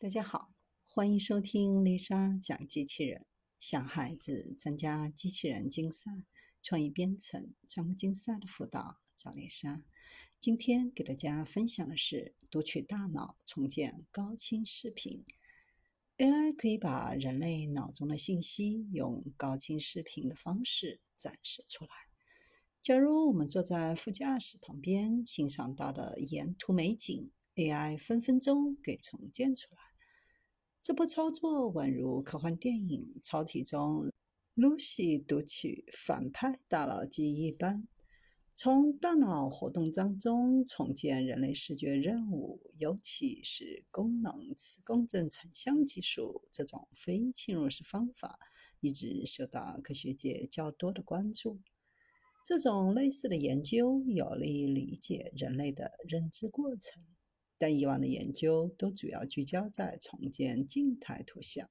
大家好，欢迎收听丽莎讲机器人。小孩子参加机器人竞赛、创意编程、创客竞赛的辅导，找丽莎。今天给大家分享的是读取大脑、重建高清视频。AI 可以把人类脑中的信息用高清视频的方式展示出来。假如我们坐在副驾驶旁边，欣赏到的沿途美景。AI 分分钟给重建出来，这波操作宛如科幻电影《超体》中 Lucy 读取反派大脑记忆一般。从大脑活动当中重建人类视觉任务，尤其是功能磁共振成像技术这种非侵入式方法，一直受到科学界较多的关注。这种类似的研究有利于理解人类的认知过程。但以往的研究都主要聚焦在重建静态图像，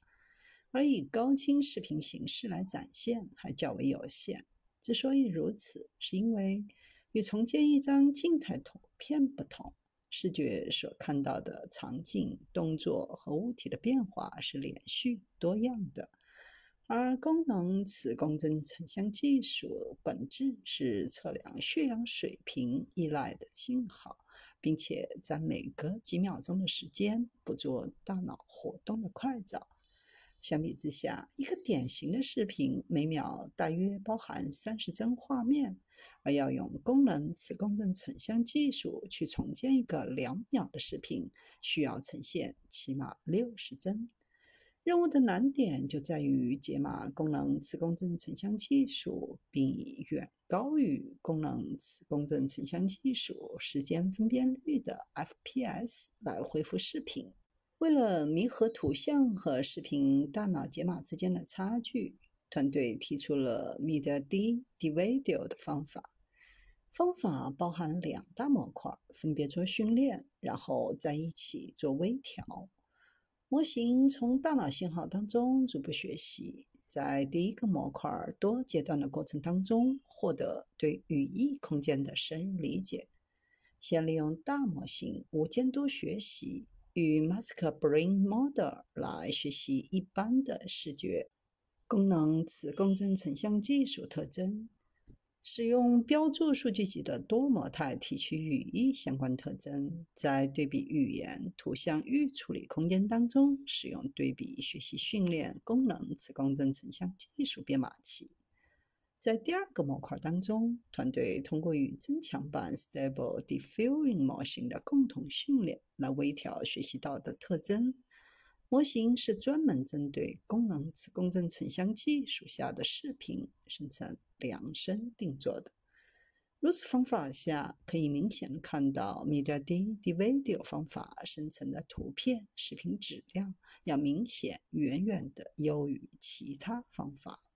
而以高清视频形式来展现还较为有限。之所以如此，是因为与重建一张静态图片不同，视觉所看到的场景、动作和物体的变化是连续多样的，而功能磁共振成像技术本质是测量血氧水平依赖的信号。并且在每隔几秒钟的时间捕捉大脑活动的快照。相比之下，一个典型的视频每秒大约包含三十帧画面，而要用功能磁共振成像技术去重建一个两秒的视频，需要呈现起码六十帧。任务的难点就在于解码功能磁共振成像技术，并以远高于功能磁共振成像技术时间分辨率的 FPS 来恢复视频。为了弥合图像和视频大脑解码之间的差距，团队提出了 Media D D Video 的方法。方法包含两大模块，分别做训练，然后在一起做微调。模型从大脑信号当中逐步学习，在第一个模块多阶段的过程当中，获得对语义空间的深入理解。先利用大模型无监督学习与 Mask Brain Model 来学习一般的视觉功能磁共振成像技术特征。使用标注数据集的多模态提取语义相关特征，在对比语言、图像预处理空间当中使用对比学习训练功能磁共振成像技术编码器。在第二个模块当中，团队通过与增强版 Stable Diffusion 模型的共同训练来微调学习到的特征。模型是专门针对功能磁共振成像技术下的视频生成量身定做的。如此方法下，可以明显地看到 Media D Video 方法生成的图片视频质量要明显远远的优于其他方法。